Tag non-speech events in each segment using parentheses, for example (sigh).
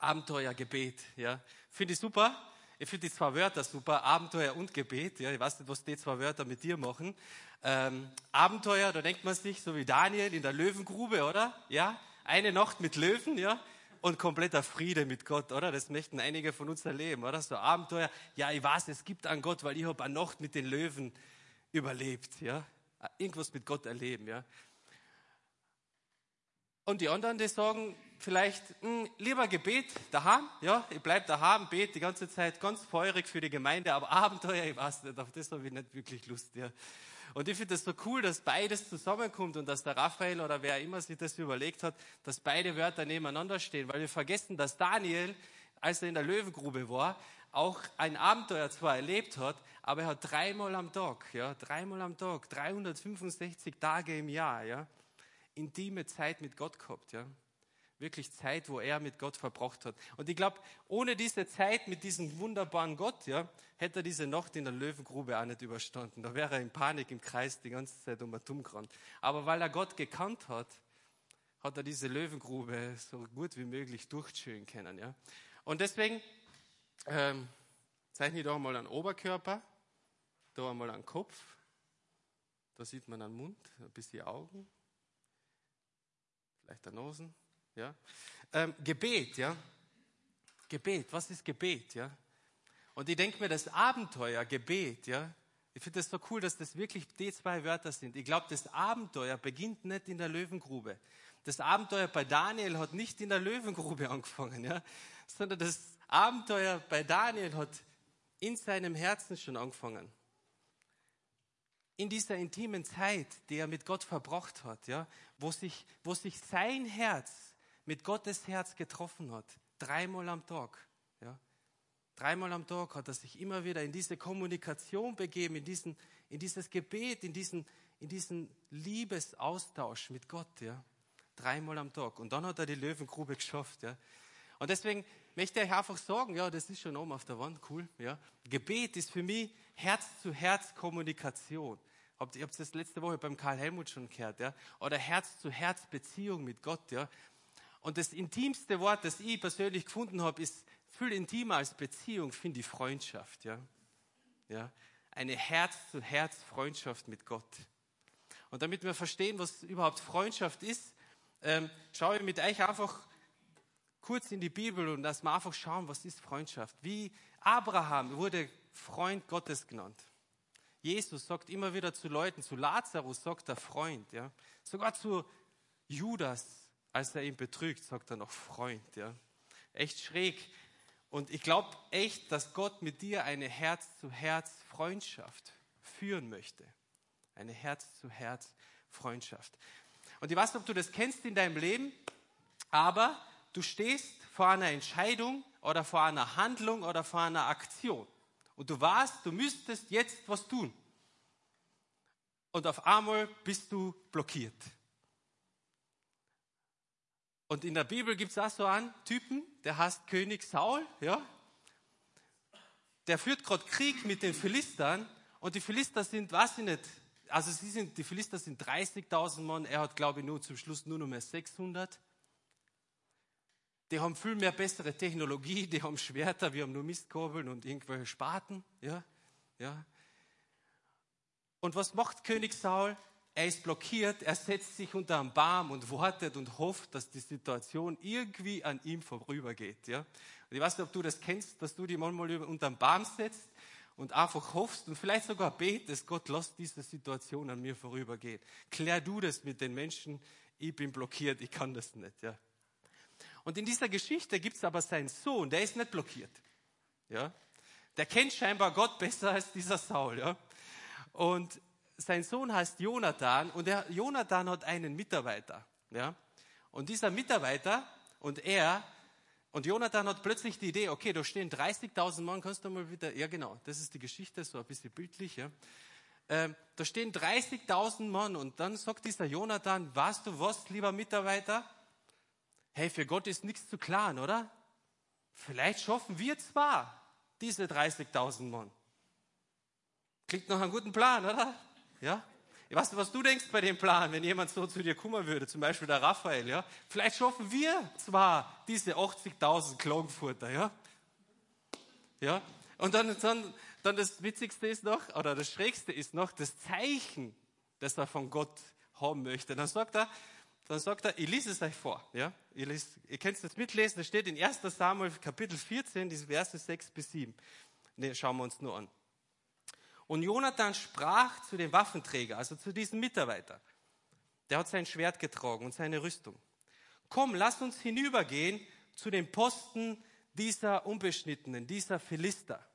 Abenteuer, Gebet. Ja. Finde ich super. Ich finde die zwei Wörter super, Abenteuer und Gebet. Ja, ich weiß nicht, was die zwei Wörter mit dir machen. Ähm, Abenteuer, da denkt man sich, so wie Daniel in der Löwengrube, oder? Ja, eine Nacht mit Löwen, ja, und kompletter Friede mit Gott, oder? Das möchten einige von uns erleben, oder? So Abenteuer, ja, ich weiß, es gibt einen Gott, weil ich habe eine Nacht mit den Löwen überlebt, ja. Irgendwas mit Gott erleben, ja. Und die anderen, die sagen vielleicht, mh, hm, lieber Gebet daheim, ja, ich bleib daheim, bete die ganze Zeit ganz feurig für die Gemeinde, aber (laughs) Abenteuer, ich weiß nicht, auf das habe ich nicht wirklich Lust, ja. Und ich finde es so cool, dass beides zusammenkommt und dass der Raphael oder wer immer sich das überlegt hat, dass beide Wörter nebeneinander stehen, weil wir vergessen, dass Daniel, als er in der Löwengrube war, auch ein Abenteuer zwar erlebt hat, aber er hat dreimal am Tag, ja, dreimal am Tag, 365 Tage im Jahr, ja, intime Zeit mit Gott gehabt, ja. Wirklich Zeit, wo er mit Gott verbracht hat. Und ich glaube, ohne diese Zeit mit diesem wunderbaren Gott, ja, hätte er diese Nacht in der Löwengrube auch nicht überstanden. Da wäre er in Panik im Kreis die ganze Zeit um und gerannt. Aber weil er Gott gekannt hat, hat er diese Löwengrube so gut wie möglich durchschön können, ja. Und deswegen ähm, zeichne ich da mal einen Oberkörper, da einmal einen Kopf, da sieht man einen Mund, ein bisschen Augen, vielleicht der Nosen, ja. Ähm, Gebet, ja. Gebet, was ist Gebet, ja? Und ich denke mir, das Abenteuer, Gebet, ja, ich finde das so cool, dass das wirklich die zwei Wörter sind. Ich glaube, das Abenteuer beginnt nicht in der Löwengrube. Das Abenteuer bei Daniel hat nicht in der Löwengrube (laughs) angefangen, ja, sondern das Abenteuer bei Daniel hat in seinem Herzen schon angefangen in dieser intimen Zeit, die er mit Gott verbracht hat, ja, wo sich, wo sich sein Herz mit Gottes Herz getroffen hat, dreimal am Tag, ja. Dreimal am Tag hat er sich immer wieder in diese Kommunikation begeben, in, diesen, in dieses Gebet, in diesen, in diesen Liebesaustausch mit Gott, ja. Dreimal am Tag. Und dann hat er die Löwengrube geschafft, ja. Und deswegen möchte ich einfach sagen, ja, das ist schon oben auf der Wand, cool, ja. Gebet ist für mich Herz-zu-Herz-Kommunikation. Ihr habt das letzte Woche beim Karl Helmut schon gehört, ja? Oder Herz-zu-Herz-Beziehung mit Gott, ja? Und das intimste Wort, das ich persönlich gefunden habe, ist viel intimer als Beziehung, finde ich Freundschaft, ja? Ja? Eine Herz-zu-Herz-Freundschaft mit Gott. Und damit wir verstehen, was überhaupt Freundschaft ist, ähm, schaue ich mit euch einfach kurz in die Bibel und lass mal einfach schauen, was ist Freundschaft. Wie Abraham wurde Freund Gottes genannt. Jesus sagt immer wieder zu Leuten, zu Lazarus sagt er Freund, ja. Sogar zu Judas, als er ihn betrügt, sagt er noch Freund, ja. Echt schräg. Und ich glaube echt, dass Gott mit dir eine Herz-zu-Herz-Freundschaft führen möchte. Eine Herz-zu-Herz-Freundschaft. Und ich weiß nicht, ob du das kennst in deinem Leben, aber du stehst vor einer Entscheidung oder vor einer Handlung oder vor einer Aktion und du weißt, du müsstest jetzt was tun. Und auf einmal bist du blockiert. Und in der Bibel gibt es auch so einen Typen, der heißt König Saul, ja. Der führt gerade Krieg mit den Philistern und die Philister sind, weiß ich nicht, also sie sind, die Philister sind 30.000 Mann, er hat glaube ich nur zum Schluss nur noch mehr 600 die haben viel mehr bessere Technologie, die haben Schwerter, wir haben nur Mistkurbeln und irgendwelche Spaten. Ja? Ja? Und was macht König Saul? Er ist blockiert, er setzt sich unter einen Baum und wartet und hofft, dass die Situation irgendwie an ihm vorübergeht. Ja? Und ich weiß nicht, ob du das kennst, dass du dich manchmal unter einen Baum setzt und einfach hoffst und vielleicht sogar betest, Gott, lass diese Situation an mir vorübergehen. Klär du das mit den Menschen, ich bin blockiert, ich kann das nicht. Ja? Und in dieser Geschichte gibt es aber seinen Sohn, der ist nicht blockiert. Ja? Der kennt scheinbar Gott besser als dieser Saul. Ja? Und sein Sohn heißt Jonathan und der Jonathan hat einen Mitarbeiter. Ja? Und dieser Mitarbeiter und er und Jonathan hat plötzlich die Idee, okay, da stehen 30.000 Mann, kannst du mal wieder, ja genau, das ist die Geschichte, so ein bisschen bildlich, ja. Ähm, da stehen 30.000 Mann und dann sagt dieser Jonathan, weißt du was, lieber Mitarbeiter? Hey, für Gott ist nichts zu klaren, oder? Vielleicht schaffen wir zwar diese 30.000 Mann. Klingt nach einem guten Plan, oder? Ja? Weißt du, was du denkst bei dem Plan, wenn jemand so zu dir kommen würde, zum Beispiel der Raphael, ja? Vielleicht schaffen wir zwar diese 80.000 Klagenfurter, ja? Ja? Und dann, dann, dann das Witzigste ist noch, oder das Schrägste ist noch, das Zeichen, das er von Gott haben möchte. Dann sagt er, dann sagt er, ich lese es euch vor. Ja? Ihr, ihr könnt es jetzt mitlesen, das steht in 1 Samuel Kapitel 14, diese Verse 6 bis 7. Ne, schauen wir uns nur an. Und Jonathan sprach zu dem Waffenträger, also zu diesem Mitarbeiter. Der hat sein Schwert getragen und seine Rüstung. Komm, lass uns hinübergehen zu den Posten dieser Unbeschnittenen, dieser Philister.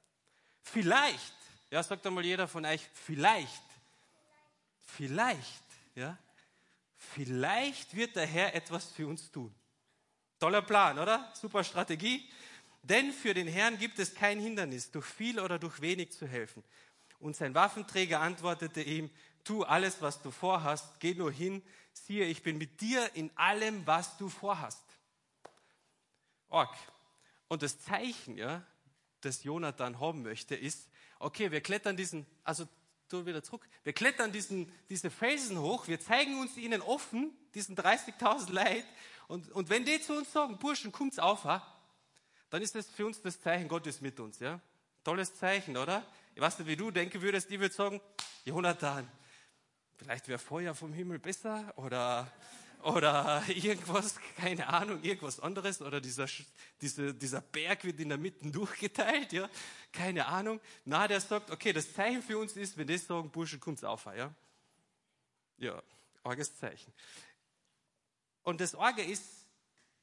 Vielleicht, ja, sagt einmal jeder von euch, vielleicht, vielleicht, ja, vielleicht wird der Herr etwas für uns tun. Toller Plan, oder? Super Strategie. Denn für den Herrn gibt es kein Hindernis, durch viel oder durch wenig zu helfen. Und sein Waffenträger antwortete ihm, tu alles, was du vorhast, geh nur hin, siehe, ich bin mit dir in allem, was du vorhast. Org. Und das Zeichen, ja, das Jonathan haben möchte, ist, okay, wir klettern diesen, also du wieder zurück, wir klettern diesen, diese Felsen hoch, wir zeigen uns ihnen offen, diesen 30.000 Leid, und, und wenn die zu uns sagen, Burschen, kommt's auf, ha? dann ist das für uns das Zeichen, Gott ist mit uns, ja? Tolles Zeichen, oder? Ich weiß nicht, wie du denken würdest, ich würde sagen, Jonathan, vielleicht wäre Feuer vom Himmel besser, oder oder irgendwas, keine Ahnung, irgendwas anderes oder dieser, dieser, dieser Berg wird in der Mitte durchgeteilt, ja, keine Ahnung. Na, der sagt, okay, das Zeichen für uns ist, wenn die sagen, Bursche, kommt's auf, ja. Ja, arges Zeichen. Und das Orge ist,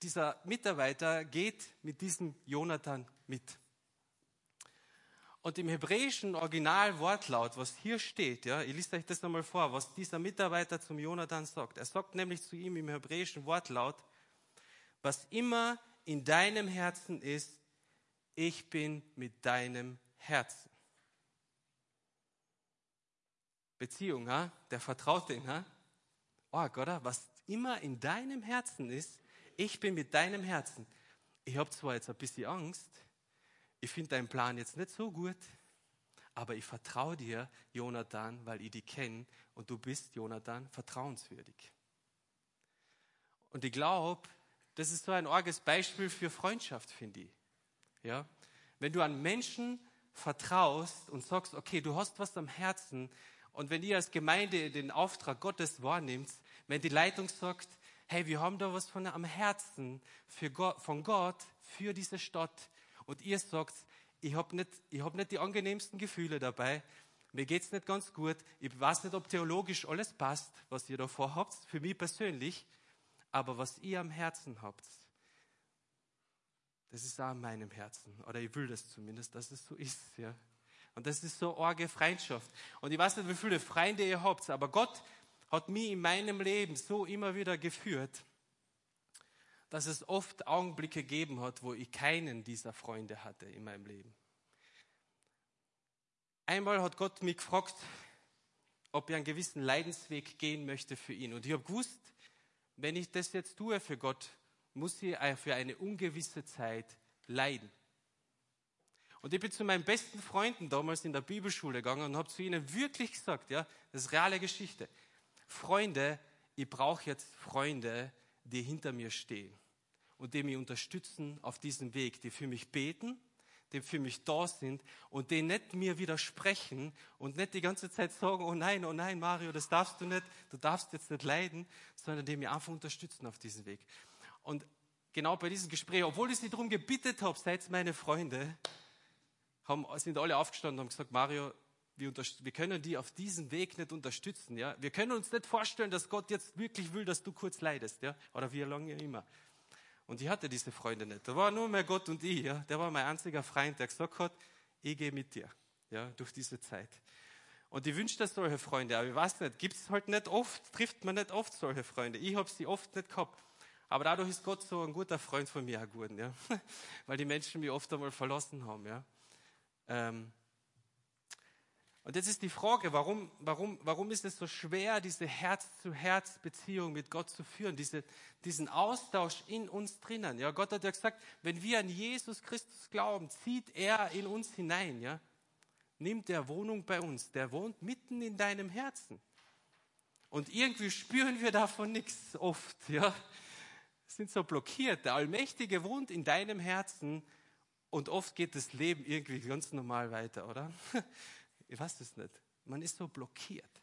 dieser Mitarbeiter geht mit diesem Jonathan mit. Und im hebräischen Originalwortlaut, was hier steht, ja, ich lese euch das nochmal vor, was dieser Mitarbeiter zum Jonathan sagt. Er sagt nämlich zu ihm im hebräischen Wortlaut, was immer in deinem Herzen ist, ich bin mit deinem Herzen. Beziehung, ha? der vertraut den, ha? Oh, Gott, was immer in deinem Herzen ist, ich bin mit deinem Herzen. Ich habe zwar jetzt ein bisschen Angst, ich finde deinen Plan jetzt nicht so gut, aber ich vertraue dir, Jonathan, weil ich dich kenne und du bist, Jonathan, vertrauenswürdig. Und ich glaube, das ist so ein arges Beispiel für Freundschaft, finde ich. Ja? Wenn du an Menschen vertraust und sagst, okay, du hast was am Herzen und wenn ihr als Gemeinde den Auftrag Gottes wahrnimmt, wenn die Leitung sagt, hey, wir haben da was von am Herzen für Gott, von Gott für diese Stadt, und ihr sagt, ich habe nicht, hab nicht die angenehmsten Gefühle dabei, mir geht es nicht ganz gut, ich weiß nicht, ob theologisch alles passt, was ihr da vorhabt, für mich persönlich, aber was ihr am Herzen habt, das ist auch an meinem Herzen. Oder ich will das zumindest, dass es so ist. Ja. Und das ist so arge Freundschaft. Und ich weiß nicht, wie viele Freunde ihr habt, aber Gott hat mich in meinem Leben so immer wieder geführt, dass es oft Augenblicke gegeben hat, wo ich keinen dieser Freunde hatte in meinem Leben. Einmal hat Gott mich gefragt, ob ich einen gewissen Leidensweg gehen möchte für ihn. Und ich habe gewusst, wenn ich das jetzt tue für Gott, muss ich für eine ungewisse Zeit leiden. Und ich bin zu meinen besten Freunden damals in der Bibelschule gegangen und habe zu ihnen wirklich gesagt, ja, das ist reale Geschichte. Freunde, ich brauche jetzt Freunde, die hinter mir stehen und die mich unterstützen auf diesem Weg, die für mich beten, die für mich da sind und die nicht mir widersprechen und nicht die ganze Zeit sagen, oh nein, oh nein, Mario, das darfst du nicht, du darfst jetzt nicht leiden, sondern die mich einfach unterstützen auf diesem Weg. Und genau bei diesem Gespräch, obwohl ich sie darum gebittet habe, seid meine Freunde, haben, sind alle aufgestanden und haben gesagt, Mario, wir, wir, können die auf diesem Weg nicht unterstützen. Ja? Wir können uns nicht vorstellen, dass Gott jetzt wirklich will, dass du kurz leidest. Ja? Oder wie lange immer. Und ich hatte diese Freunde nicht. Da war nur mehr Gott und ich. Ja. Der war mein einziger Freund, der gesagt hat, ich gehe mit dir ja, durch diese Zeit. Und ich wünschte solche Freunde, aber ich weiß nicht, gibt es halt nicht oft, trifft man nicht oft solche Freunde. Ich habe sie oft nicht gehabt. Aber dadurch ist Gott so ein guter Freund von mir geworden, ja. (laughs) Weil die Menschen mich oft einmal verlassen haben, ja. Ähm, und jetzt ist die Frage, warum, warum, warum ist es so schwer, diese Herz-zu-Herz-Beziehung mit Gott zu führen, diese, diesen Austausch in uns drinnen? Ja, Gott hat ja gesagt, wenn wir an Jesus Christus glauben, zieht er in uns hinein, ja? Nimmt er Wohnung bei uns, der wohnt mitten in deinem Herzen. Und irgendwie spüren wir davon nichts oft, ja. Sind so blockiert. Der Allmächtige wohnt in deinem Herzen und oft geht das Leben irgendwie ganz normal weiter, oder? Ich weiß es nicht. Man ist so blockiert.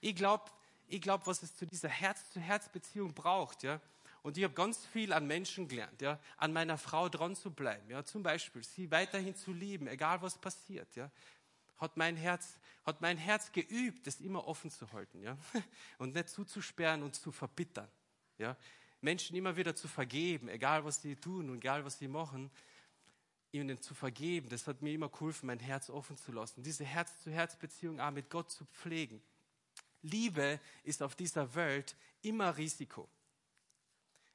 Ich glaube, ich glaub, was es zu dieser Herz-zu-Herz-Beziehung braucht, ja. Und ich habe ganz viel an Menschen gelernt, ja, an meiner Frau dran zu bleiben, ja, zum Beispiel sie weiterhin zu lieben, egal was passiert, ja. Hat mein Herz, hat mein Herz geübt, das immer offen zu halten, ja, (laughs) und nicht zuzusperren und zu verbittern, ja. Menschen immer wieder zu vergeben, egal was sie tun und egal was sie machen, ihnen zu vergeben, das hat mir immer geholfen, mein Herz offen zu lassen, diese Herz-zu-Herz-Beziehung auch mit Gott zu pflegen. Liebe ist auf dieser Welt immer Risiko.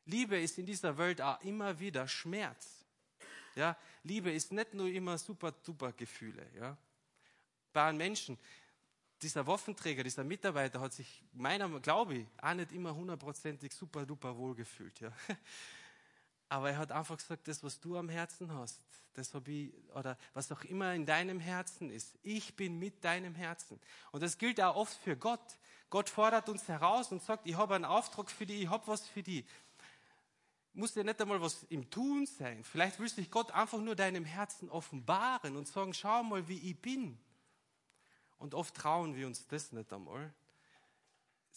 Liebe ist in dieser Welt auch immer wieder Schmerz. Ja, Liebe ist nicht nur immer super duper Gefühle. Ja, bei einem Menschen, dieser Waffenträger, dieser Mitarbeiter hat sich meiner, glaube ich, auch nicht immer hundertprozentig super duper wohl gefühlt. Ja. Aber er hat einfach gesagt, das, was du am Herzen hast, das habe ich, oder was auch immer in deinem Herzen ist, ich bin mit deinem Herzen. Und das gilt auch oft für Gott. Gott fordert uns heraus und sagt, ich habe einen Auftrag für dich, ich habe was für dich. Muss ja nicht einmal was im Tun sein. Vielleicht will sich Gott einfach nur deinem Herzen offenbaren und sagen, schau mal, wie ich bin. Und oft trauen wir uns das nicht einmal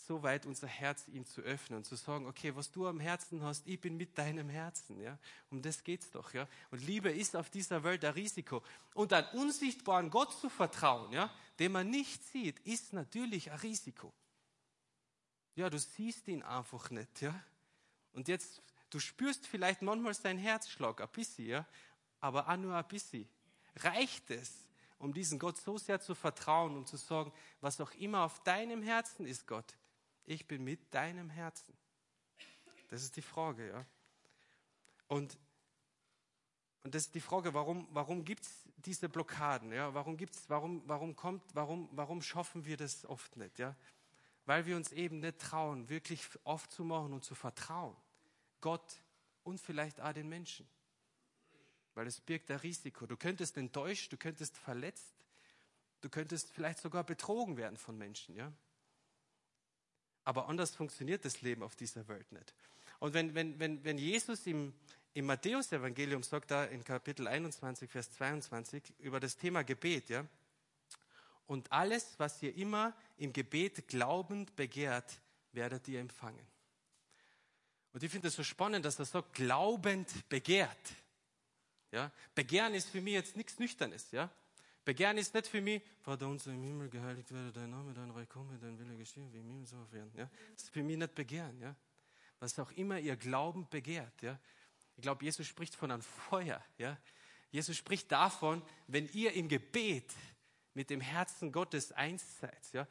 so weit unser Herz ihm zu öffnen und zu sagen, okay, was du am Herzen hast, ich bin mit deinem Herzen, ja. Um das geht's doch, ja. Und Liebe ist auf dieser Welt ein Risiko. Und einen unsichtbaren Gott zu vertrauen, ja, den man nicht sieht, ist natürlich ein Risiko. Ja, du siehst ihn einfach nicht, ja. Und jetzt, du spürst vielleicht manchmal seinen Herzschlag, ein bisschen, ja, aber auch nur ein bisschen. Reicht es, um diesen Gott so sehr zu vertrauen und zu sagen, was auch immer auf deinem Herzen ist, Gott, ich bin mit deinem Herzen. Das ist die Frage, ja. Und, und das ist die Frage, warum, warum gibt es diese Blockaden? Ja? Warum gibt's, warum, warum kommt, warum, warum schaffen wir das oft nicht? Ja? Weil wir uns eben nicht trauen, wirklich aufzumachen und zu vertrauen. Gott und vielleicht auch den Menschen. Weil es birgt ein Risiko. Du könntest enttäuscht, du könntest verletzt, du könntest vielleicht sogar betrogen werden von Menschen, ja. Aber anders funktioniert das Leben auf dieser Welt nicht. Und wenn, wenn, wenn, wenn Jesus im, im Matthäus-Evangelium sagt, da in Kapitel 21, Vers 22, über das Thema Gebet, ja, und alles, was ihr immer im Gebet glaubend begehrt, werdet ihr empfangen. Und ich finde es so spannend, dass er sagt, glaubend begehrt. Ja, Begehren ist für mich jetzt nichts Nüchternes. Ja, Begehren ist nicht für mich, Vater unser im Himmel, geheiligt werde dein Name, dein Reich komme, dein Wille geschehe, wie im Himmel so auf Erden. Ja? Das ist für mich nicht Begehren. Ja? Was auch immer ihr Glauben begehrt. Ja? Ich glaube, Jesus spricht von einem Feuer. Ja? Jesus spricht davon, wenn ihr im Gebet mit dem Herzen Gottes eins seid. Ja?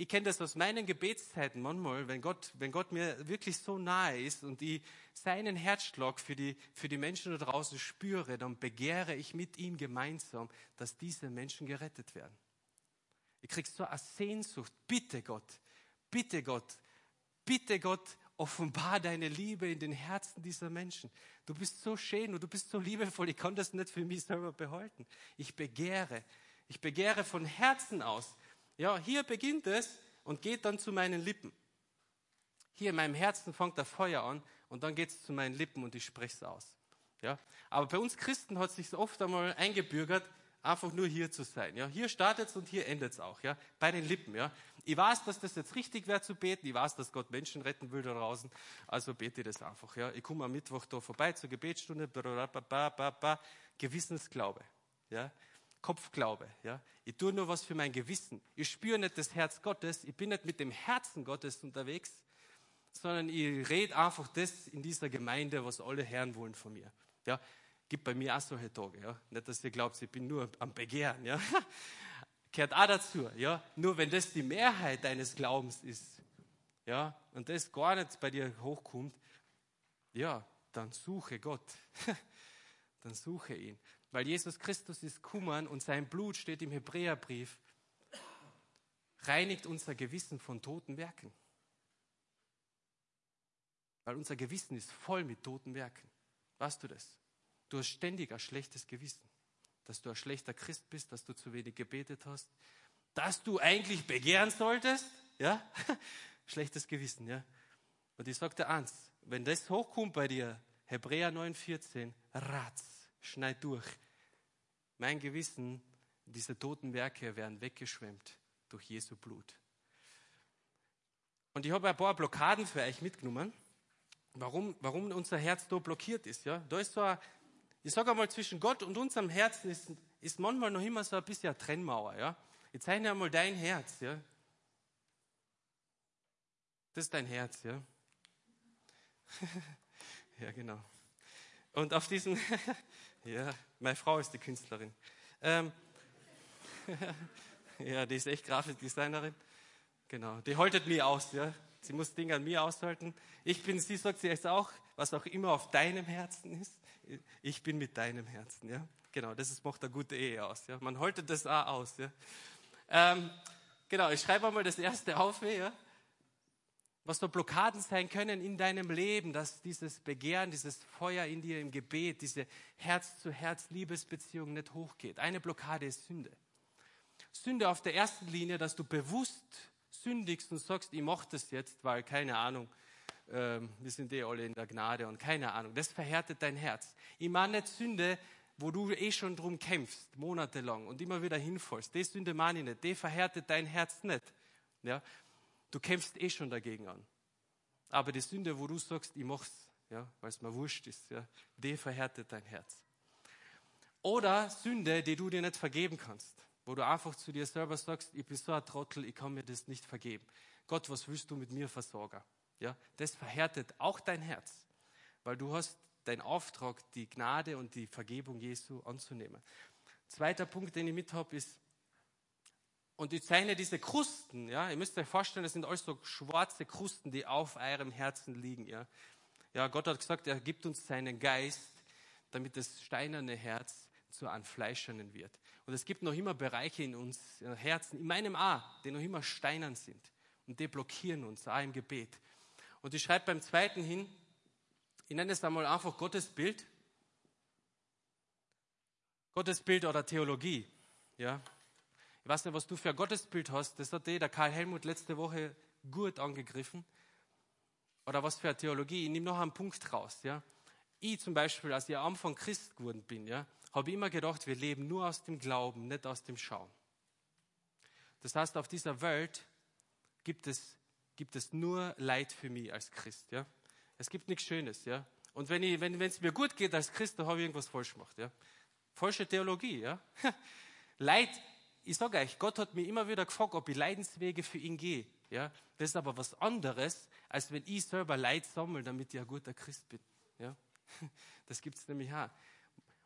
Ich kenne das aus meinen Gebetszeiten manchmal, wenn Gott, wenn Gott mir wirklich so nahe ist und ich seinen Herzschlag für die, für die Menschen da draußen spüre, dann begehre ich mit ihm gemeinsam, dass diese Menschen gerettet werden. Ich krieg so eine Sehnsucht. Bitte Gott, bitte Gott, bitte Gott, offenbar deine Liebe in den Herzen dieser Menschen. Du bist so schön und du bist so liebevoll. Ich kann das nicht für mich selber behalten. Ich begehre, ich begehre von Herzen aus, ja, hier beginnt es und geht dann zu meinen Lippen. Hier in meinem Herzen fängt der Feuer an und dann geht es zu meinen Lippen und ich spreche es aus. Ja, aber bei uns Christen hat es sich oft einmal eingebürgert, einfach nur hier zu sein. Ja, hier startet es und hier endet es auch. Ja, bei den Lippen. Ja, ich weiß, dass das jetzt richtig wäre zu beten. Ich weiß, dass Gott Menschen retten will da draußen. Also bete ich das einfach. Ja, ich komme am Mittwoch da vorbei zur Gebetsstunde. Gewissensglaube. Ja, Kopfglaube. Ja? Ich tue nur was für mein Gewissen. Ich spüre nicht das Herz Gottes. Ich bin nicht mit dem Herzen Gottes unterwegs, sondern ich rede einfach das in dieser Gemeinde, was alle Herren wollen von mir. Ja? Gibt bei mir auch solche Tage. Ja? Nicht, dass ihr glaubt, ich bin nur am Begehren. Ja? (laughs) Gehört auch dazu. Ja? Nur wenn das die Mehrheit deines Glaubens ist ja? und das gar nicht bei dir hochkommt, ja, dann suche Gott. (laughs) dann suche ihn. Weil Jesus Christus ist Kummern und sein Blut steht im Hebräerbrief, reinigt unser Gewissen von toten Werken. Weil unser Gewissen ist voll mit toten Werken. Weißt du das? Du hast ständig ein schlechtes Gewissen. Dass du ein schlechter Christ bist, dass du zu wenig gebetet hast, dass du eigentlich begehren solltest. Ja? (laughs) schlechtes Gewissen, ja. Und ich sagte eins, wenn das hochkommt bei dir, Hebräer 9,14, ratz, schneid durch. Mein Gewissen, diese toten Werke werden weggeschwemmt durch Jesu Blut. Und ich habe ein paar Blockaden für euch mitgenommen, warum, warum unser Herz da blockiert ist. Ja? Da ist so ein, ich sage einmal, zwischen Gott und unserem Herzen ist, ist manchmal noch immer so ein bisschen eine Trennmauer. Ja? Jetzt zeichne einmal dein Herz. Ja? Das ist dein Herz, ja. (laughs) ja, genau. Und auf diesen, (laughs) ja, meine Frau ist die Künstlerin. Ähm, (laughs) ja, die ist echt Grafikdesignerin. Genau, die haltet mir aus, ja. Sie muss Dinge an mir aushalten. Ich bin, sie sagt sie jetzt auch, was auch immer auf deinem Herzen ist. Ich bin mit deinem Herzen, ja. Genau, das ist, macht eine gute Ehe aus, ja. Man haltet das auch aus, ja. Ähm, genau, ich schreibe einmal das erste auf, ja was so Blockaden sein können in deinem Leben, dass dieses Begehren, dieses Feuer in dir im Gebet, diese Herz-zu-Herz-Liebesbeziehung nicht hochgeht. Eine Blockade ist Sünde. Sünde auf der ersten Linie, dass du bewusst sündigst und sagst, ich mache das jetzt, weil keine Ahnung, äh, wir sind eh alle in der Gnade und keine Ahnung. Das verhärtet dein Herz. Ich meine nicht Sünde, wo du eh schon drum kämpfst, monatelang und immer wieder hinfallst. Die Sünde meine ich nicht. Die verhärtet dein Herz nicht. Ja? Du kämpfst eh schon dagegen an. Aber die Sünde, wo du sagst, ich mach's, ja, weil es mir wurscht ist, ja, die verhärtet dein Herz. Oder Sünde, die du dir nicht vergeben kannst, wo du einfach zu dir selber sagst, ich bin so ein Trottel, ich kann mir das nicht vergeben. Gott, was willst du mit mir, Versorger? Ja, das verhärtet auch dein Herz, weil du hast deinen Auftrag, die Gnade und die Vergebung Jesu anzunehmen. Zweiter Punkt, den ich mit habe, ist, und ich zeichne diese Krusten, ja, ihr müsst euch vorstellen, das sind alles so schwarze Krusten, die auf eurem Herzen liegen, ja. Ja, Gott hat gesagt, er gibt uns seinen Geist, damit das steinerne Herz zu einem fleischernen wird. Und es gibt noch immer Bereiche in uns, in Herzen, in meinem A, die noch immer steinern sind. Und die blockieren uns, auch im Gebet. Und ich schreibe beim zweiten hin, ich nenne es einmal einfach Gottesbild. Gottesbild oder Theologie, ja. Ich weiß nicht, was du für ein Gottesbild hast. Das hat der Karl Helmut letzte Woche gut angegriffen. Oder was für eine Theologie. Ich nehme noch einen Punkt raus. Ja. Ich zum Beispiel, als ich am Anfang Christ geworden bin, ja, habe immer gedacht, wir leben nur aus dem Glauben, nicht aus dem Schauen. Das heißt, auf dieser Welt gibt es, gibt es nur Leid für mich als Christ. Ja. Es gibt nichts Schönes. Ja. Und wenn, ich, wenn es mir gut geht als Christ, dann habe ich irgendwas falsch gemacht. Ja. Falsche Theologie. Ja. (laughs) Leid ich sage euch, Gott hat mir immer wieder gefragt, ob ich Leidenswege für ihn gehe. Ja? Das ist aber was anderes, als wenn ich selber Leid sammle, damit ich ein guter Christ bin. Ja? (laughs) Das gibt es nämlich auch.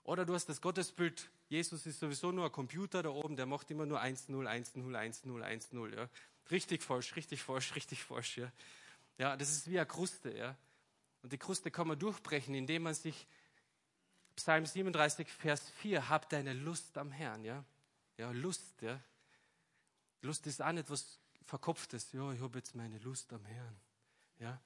Oder du hast das Gottesbild, Jesus ist sowieso nur ein Computer da oben, der macht immer nur 1-0, 1-0, 1-0, 1-0. Ja? Richtig falsch, richtig falsch, richtig falsch. Ja? ja, das ist wie eine Kruste. Ja? Und die Kruste kann man durchbrechen, indem man sich, Psalm 37, Vers 4, hab deine Lust am Herrn. Ja? Ja, Lust, ja. Lust ist auch nicht was Verkopftes. Ja, ich habe jetzt meine Lust am Herrn. Ja.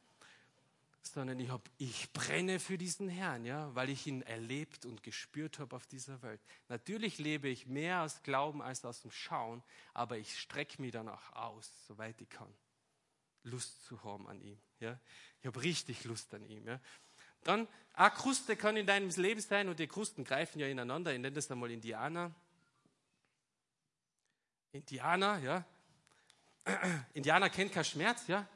Sondern ich, hab, ich brenne für diesen Herrn, ja, weil ich ihn erlebt und gespürt habe auf dieser Welt. Natürlich lebe ich mehr aus Glauben als aus dem Schauen, aber ich strecke mich danach aus, soweit ich kann. Lust zu haben an ihm. Ja. Ich habe richtig Lust an ihm. Ja. Dann, eine Kruste kann in deinem Leben sein und die Krusten greifen ja ineinander. Ich nenne das einmal Indianer. Indianer, ja. Indianer kennt keinen Schmerz, ja.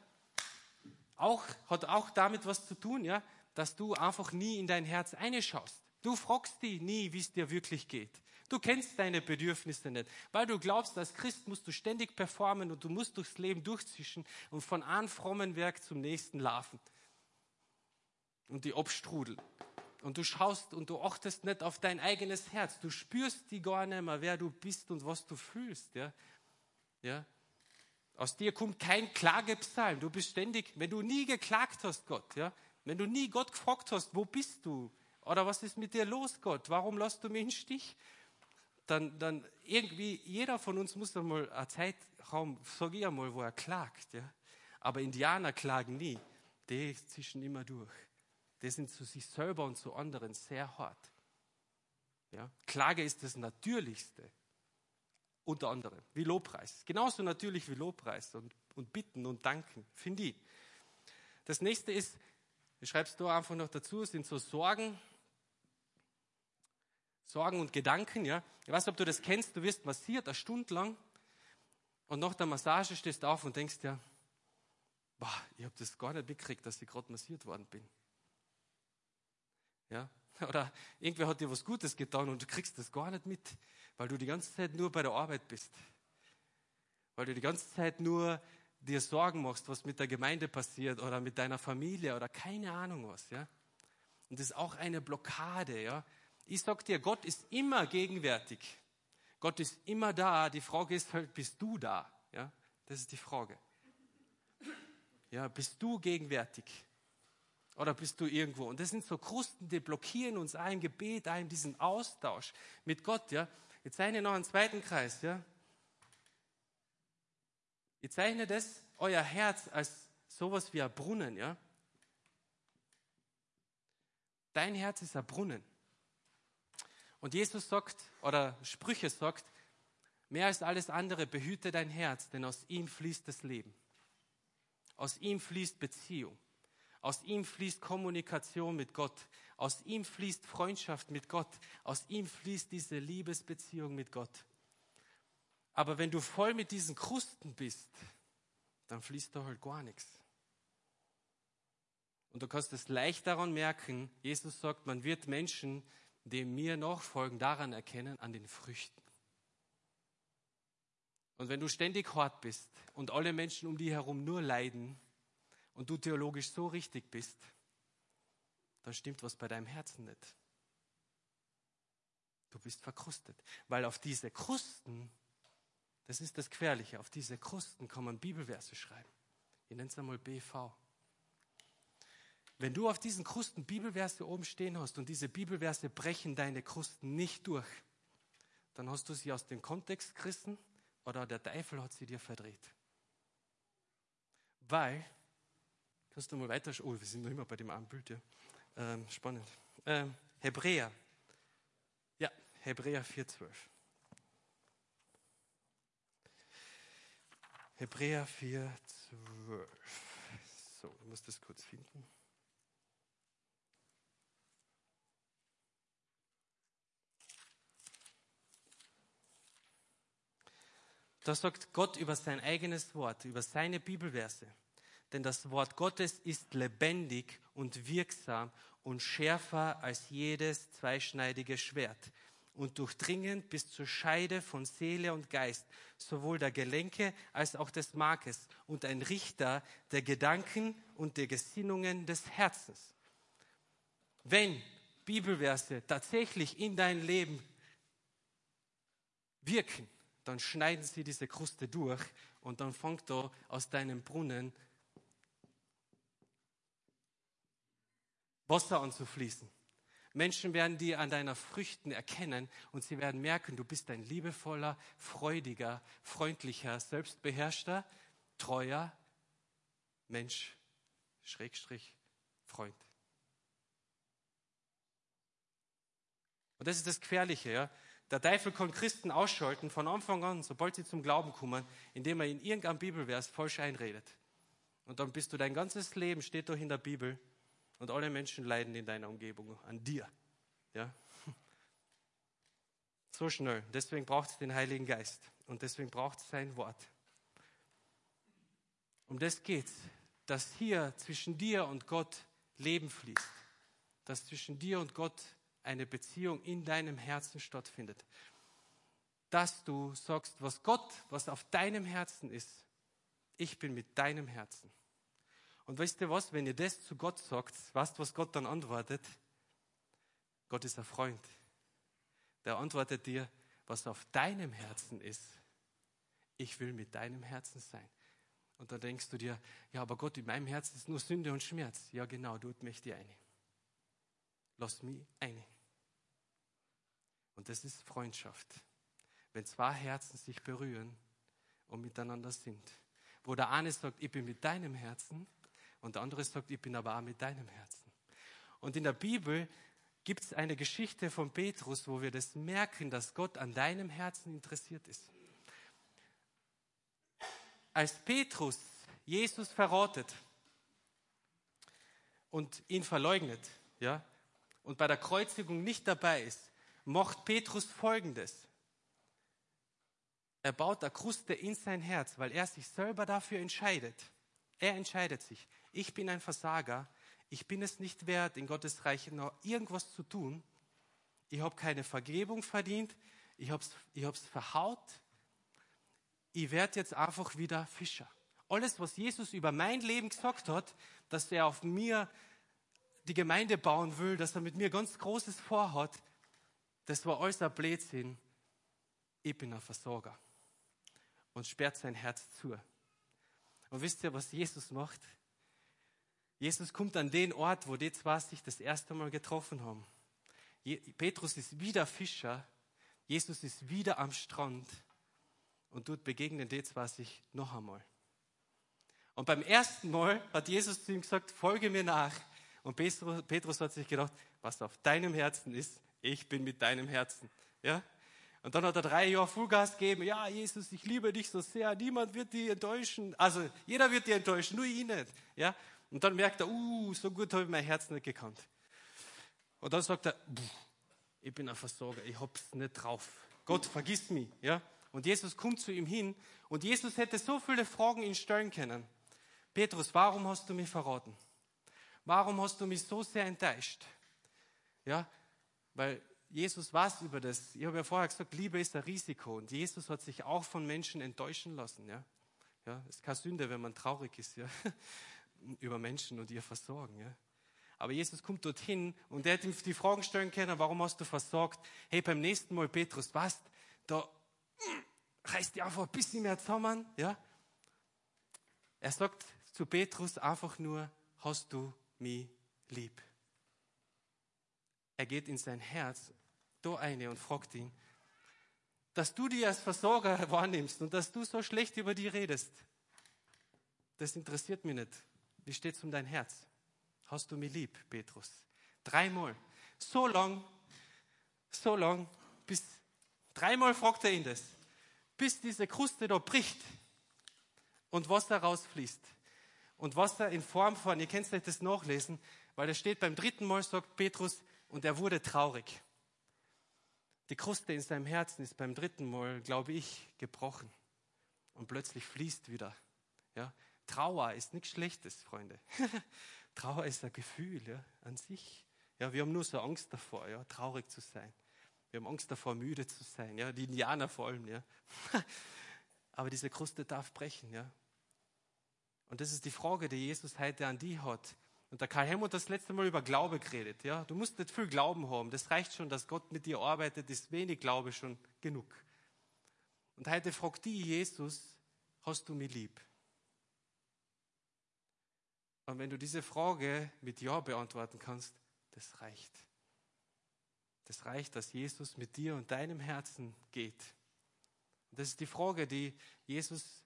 Auch, hat auch damit was zu tun, ja, dass du einfach nie in dein Herz einschaust. Du fragst dich nie, wie es dir wirklich geht. Du kennst deine Bedürfnisse nicht, weil du glaubst, als Christ musst du ständig performen und du musst durchs Leben durchzischen und von einem frommen Werk zum nächsten laufen und die abstrudeln. Und du schaust und du achtest nicht auf dein eigenes Herz. Du spürst die gar nicht mehr, wer du bist und was du fühlst. Ja? Ja? Aus dir kommt kein Klagepsalm. Du bist ständig, wenn du nie geklagt hast, Gott, ja? wenn du nie Gott gefragt hast, wo bist du? Oder was ist mit dir los, Gott? Warum lässt du mich im Stich? Dann, dann irgendwie, jeder von uns muss einmal einen Zeitraum, sage ich einmal, wo er klagt. Ja? Aber Indianer klagen nie. Die zischen immer durch die sind zu sich selber und zu anderen sehr hart. Ja? Klage ist das Natürlichste, unter anderem, wie Lobpreis. Genauso natürlich wie Lobpreis und und bitten und danken. Finde ich. Das nächste ist, ich schreib's da einfach noch dazu, sind so Sorgen, Sorgen und Gedanken, ja. Ich weiß nicht, ob du das kennst, du wirst massiert, eine Stunde lang, und nach der Massage stehst du auf und denkst boah, ich habe das gar nicht mitgekriegt, dass ich gerade massiert worden bin. Ja? (laughs) Oder irgendwer hat dir was Gutes getan und du kriegst das gar nicht mit, weil du die ganze Zeit nur bei der Arbeit bist. Weil du die ganze Zeit nur dir Sorgen machst, was mit der Gemeinde passiert oder mit deiner Familie oder keine Ahnung was. Ja? Und das ist auch eine Blockade. Ja? Ich sag dir, Gott ist immer gegenwärtig. Gott ist immer da. Die Frage ist halt, bist du da? Ja? Das ist die Frage. Ja, bist du gegenwärtig? Oder bist du irgendwo? Und das sind so Krusten, die blockieren uns ein Gebet, ein diesen Austausch mit Gott. Ja? Jetzt zeichne noch einen zweiten Kreis. Ja? Ich zeichne das, euer Herz, als sowas wie ein Brunnen. Ja? Dein Herz ist ein Brunnen. Und Jesus sagt, oder Sprüche sagt, mehr als alles andere behüte dein Herz, denn aus ihm fließt das Leben. Aus ihm fließt Beziehung. Aus ihm fließt Kommunikation mit Gott. Aus ihm fließt Freundschaft mit Gott. Aus ihm fließt diese Liebesbeziehung mit Gott. Aber wenn du voll mit diesen Krusten bist, dann fließt da halt gar nichts. Und du kannst es leicht daran merken, Jesus sagt, man wird Menschen, die mir nachfolgen, daran erkennen, an den Früchten. Und wenn du ständig hart bist und alle Menschen um dich herum nur leiden, und du theologisch so richtig bist, dann stimmt was bei deinem Herzen nicht. Du bist verkrustet. Weil auf diese Krusten, das ist das Gefährliche, auf diese Krusten kann man Bibelverse schreiben. Ich nenne es einmal BV. Wenn du auf diesen Krusten Bibelverse oben stehen hast und diese Bibelverse brechen deine Krusten nicht durch, dann hast du sie aus dem Kontext gerissen oder der Teufel hat sie dir verdreht. Weil Kannst du mal weiter? Oh, wir sind noch immer bei dem einen ja. Ähm, spannend. Ähm, Hebräer. Ja, Hebräer 4,12. Hebräer 4,12. So, ich muss das kurz finden. Da sagt Gott über sein eigenes Wort, über seine Bibelverse denn das Wort Gottes ist lebendig und wirksam und schärfer als jedes zweischneidige Schwert und durchdringend bis zur Scheide von Seele und Geist, sowohl der Gelenke als auch des Markes und ein Richter der Gedanken und der Gesinnungen des Herzens. Wenn Bibelverse tatsächlich in dein Leben wirken, dann schneiden sie diese Kruste durch und dann fängt da aus deinem Brunnen Wasser anzufließen. Menschen werden dir an deiner Früchten erkennen und sie werden merken, du bist ein liebevoller, freudiger, freundlicher, selbstbeherrschter, treuer Mensch, Schrägstrich, Freund. Und das ist das Gefährliche, ja. Der Teufel kann Christen ausschalten von Anfang an, sobald sie zum Glauben kommen, indem er in irgendeinem Bibelvers falsch einredet. Und dann bist du dein ganzes Leben, steht doch in der Bibel, und alle Menschen leiden in deiner Umgebung an dir. Ja? (laughs) So schnell. Deswegen braucht es den Heiligen Geist und deswegen braucht es sein Wort. Um das geht es, dass hier zwischen dir und Gott Leben fließt, dass zwischen dir und Gott eine Beziehung in deinem Herzen stattfindet. Dass du sagst, was Gott, was auf deinem Herzen ist, ich bin mit deinem Herzen. Und weißt du was, wenn ihr das zu Gott sagt, weißt du, was Gott dann antwortet? Gott ist ein Freund. Der antwortet dir, was auf deinem Herzen ist. Ich will mit deinem Herzen sein. Und dann denkst du dir, ja, aber Gott, in meinem Herzen ist nur Sünde und Schmerz. Ja, genau, tut mich die eine. Lass mich eine. Und das ist Freundschaft. Wenn zwei Herzen sich berühren und miteinander sind. Wo der eine sagt, ich bin mit deinem Herzen und der andere sagt, ich bin aber auch mit deinem Herzen. Und in der Bibel gibt es eine Geschichte von Petrus, wo wir das merken, dass Gott an deinem Herzen interessiert ist. als Petrus Jesus verrotet und ihn verleugnet, ja, und bei der Kreuzigung nicht dabei ist, macht Petrus Folgendes. Er baut eine Kruste in sein Herz, weil er sich selber dafür entscheidet. Er entscheidet sich. Ich bin ein Versager. Ich bin es nicht wert, in Gottes Reich noch irgendwas zu tun. Ich habe keine Vergebung verdient. Ich habe es ich hab's verhaut. Ich werde jetzt einfach wieder Fischer. Alles, was Jesus über mein Leben gesagt hat, dass er auf mir die Gemeinde bauen will, dass er mit mir ganz Großes vorhat, das war alles ein Blödsinn. Ich bin ein Versorger und sperrt sein Herz zu. Und wisst ihr, was Jesus macht? Jesus kommt an den Ort, wo die zwei sich das erste Mal getroffen haben. Petrus ist wieder Fischer, Jesus ist wieder am Strand und dort begegnen die zwei sich noch einmal. Und beim ersten Mal hat Jesus zu ihm gesagt, folge mir nach. Und Petrus hat sich gedacht, was auf deinem Herzen ist, ich bin mit deinem Herzen. Ja? Und dann hat er drei Jahre Vollgas gegeben. Ja, Jesus, ich liebe dich so sehr. Niemand wird dich enttäuschen. Also, jeder wird dich enttäuschen, nur ich nicht. Ja? Und dann merkt er, uh, so gut habe ich mein Herz nicht gekannt. Und dann sagt er, ich bin ein Versorger, ich hab's nicht drauf. Gott, vergiss mich. Ja? Und Jesus kommt zu ihm hin. Und Jesus hätte so viele Fragen ihn stellen können. Petrus, warum hast du mich verraten? Warum hast du mich so sehr enttäuscht? Ja, weil Jesus weiß über das. Ich habe ja vorher gesagt, Liebe ist ein Risiko. Und Jesus hat sich auch von Menschen enttäuschen lassen. Ja, ja ist keine Sünde, wenn man traurig ist, ja, über Menschen und ihr versorgen. Ja. Aber Jesus kommt dorthin und er hat ihm die Fragen stellen können, warum hast du versorgt? Hey, beim nächsten Mal, Petrus, was? Da hm, reißt die einfach ein bisschen mehr zusammen. Ja? Er sagt zu Petrus einfach nur, hast du mich lieb? Er geht in sein Herz da eine und fragt ihn, dass du die als Versorger (laughs) wahrnimmst und dass du so schlecht über die redest, das interessiert mich nicht. Wie steht's um dein Herz? Hast du mich lieb, Petrus? Dreimal. So lang, so lang, bis, dreimal fragt er ihn das, bis diese Kruste da bricht und Wasser rausfließt. Und Wasser in Form von, ihr könnt euch das nachlesen, weil es steht beim dritten Mal, sagt Petrus, und er wurde traurig. Die Kruste in seinem Herzen ist beim dritten Mal, glaube ich, gebrochen. Und plötzlich fließt wieder. Ja? Trauer ist nichts Schlechtes, Freunde. (laughs) Trauer ist ein Gefühl ja, an sich. Ja, wir haben nur so Angst davor, ja, traurig zu sein. Wir haben Angst davor, müde zu sein. Ja, die Indianer vor allem. Ja. (laughs) Aber diese Kruste darf brechen. Ja. Und das ist die Frage, die Jesus heute an die hat. Und der Karl Helmut hat das letzte Mal über Glaube geredet. Ja? Du musst nicht viel Glauben haben. Das reicht schon, dass Gott mit dir arbeitet, ist wenig Glaube schon genug. Und heute fragt die Jesus, hast du mich lieb? Und wenn du diese Frage mit Ja beantworten kannst, das reicht. Das reicht, dass Jesus mit dir und deinem Herzen geht. Und das ist die Frage, die Jesus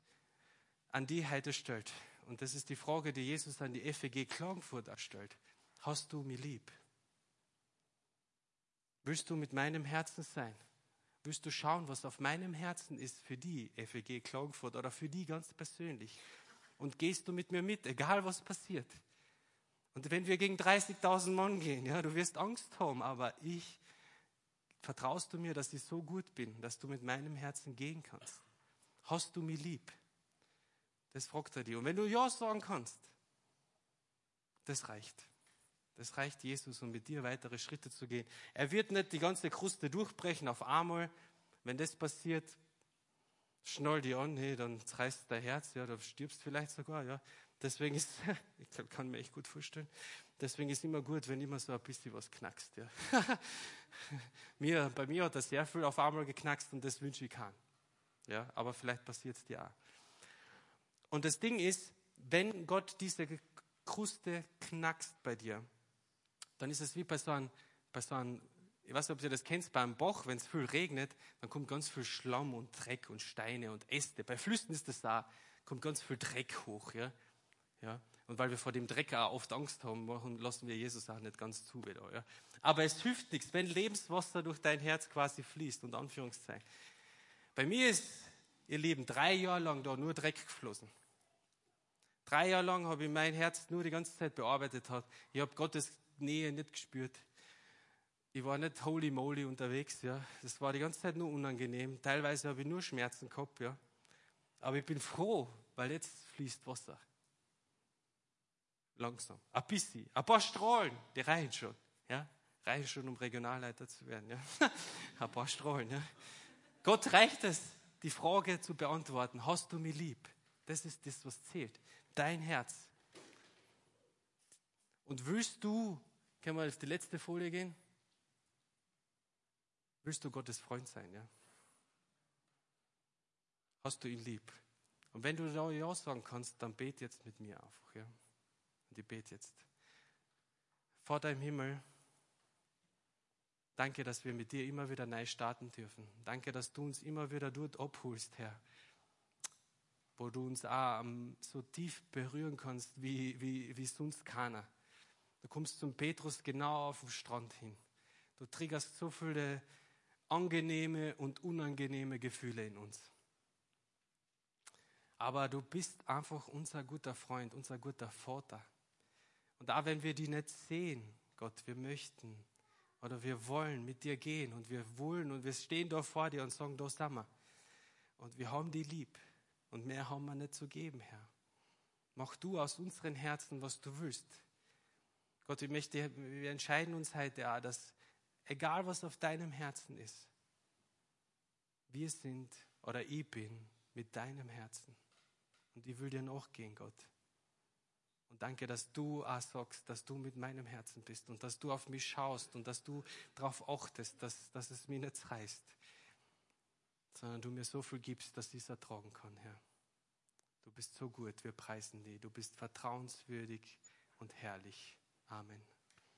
an die heute stellt. Und das ist die Frage, die Jesus an die FEG Klagenfurt erstellt. Hast du mich lieb? Willst du mit meinem Herzen sein? Willst du schauen, was auf meinem Herzen ist für die FEG Klagenfurt oder für die ganz persönlich? Und gehst du mit mir mit, egal was passiert? Und wenn wir gegen 30.000 Mann gehen, ja, du wirst Angst haben, aber ich, vertraust du mir, dass ich so gut bin, dass du mit meinem Herzen gehen kannst? Hast du mich lieb? Das fragt er dir. Und wenn du Ja sagen kannst, das reicht. Das reicht Jesus, um mit dir weitere Schritte zu gehen. Er wird nicht die ganze Kruste durchbrechen auf einmal. Wenn das passiert, schnall die an, hey, dann reißt dein Herz, ja, da stirbst vielleicht sogar, ja. Deswegen ist, (laughs) ich glaube, kann mir echt gut vorstellen, deswegen ist immer gut, wenn immer so ein bisschen was knackst, ja. (laughs) mir, bei mir hat das sehr viel auf einmal geknackst und das wünsche ich keinen. Ja, aber vielleicht passiert es dir auch. Und das Ding ist, wenn Gott diese Kruste knackst bei dir, dann ist es wie bei so einem, bei so einem ich weiß nicht, ob ihr das kennt, beim Bach, wenn es viel regnet, dann kommt ganz viel Schlamm und Dreck und Steine und Äste. Bei Flüssen ist das da, kommt ganz viel Dreck hoch. Ja? Ja? Und weil wir vor dem Dreck auch oft Angst haben, machen, lassen wir Jesus auch nicht ganz zu wieder. Ja? Aber es hilft nichts, wenn Lebenswasser durch dein Herz quasi fließt, und Anführungszeichen. Bei mir ist ihr Lieben, drei Jahre lang da nur Dreck geflossen. Drei Jahre lang habe ich mein Herz nur die ganze Zeit bearbeitet. Ich habe Gottes Nähe nicht gespürt. Ich war nicht holy moly unterwegs. Ja. Das war die ganze Zeit nur unangenehm. Teilweise habe ich nur Schmerzen gehabt. Ja. Aber ich bin froh, weil jetzt fließt Wasser. Langsam. Ein bisschen. Ein paar Strahlen, die reichen schon. Ja. Reichen schon, um Regionalleiter zu werden. Ja. (laughs) Ein paar Strahlen. Ja. Gott reicht es, die Frage zu beantworten. Hast du mich lieb? Das ist das, was zählt dein Herz. Und willst du, können wir auf die letzte Folie gehen? Willst du Gottes Freund sein, ja? Hast du ihn lieb? Und wenn du da Ja sagen kannst, dann bet jetzt mit mir einfach, ja? Und ich bete jetzt. Vater im Himmel, danke, dass wir mit dir immer wieder neu starten dürfen. Danke, dass du uns immer wieder dort abholst, Herr wo du uns auch so tief berühren kannst, wie, wie, wie sonst keiner. Du kommst zum Petrus genau auf den Strand hin. Du triggerst so viele angenehme und unangenehme Gefühle in uns. Aber du bist einfach unser guter Freund, unser guter Vater. Und auch wenn wir die nicht sehen, Gott, wir möchten oder wir wollen mit dir gehen und wir wollen und wir stehen da vor dir und sagen, da sind wir. Und wir haben die lieb. Und mehr haben wir nicht zu geben, Herr. Mach du aus unseren Herzen, was du willst. Gott, ich möchte, wir entscheiden uns heute auch, dass egal was auf deinem Herzen ist, wir sind oder ich bin mit deinem Herzen. Und ich will dir nachgehen, Gott. Und danke, dass du auch sagst, dass du mit meinem Herzen bist und dass du auf mich schaust und dass du darauf achtest, dass, dass es mir nicht reißt sondern du mir so viel gibst, dass ich es ertragen kann, Herr. Du bist so gut, wir preisen dich. Du bist vertrauenswürdig und herrlich. Amen.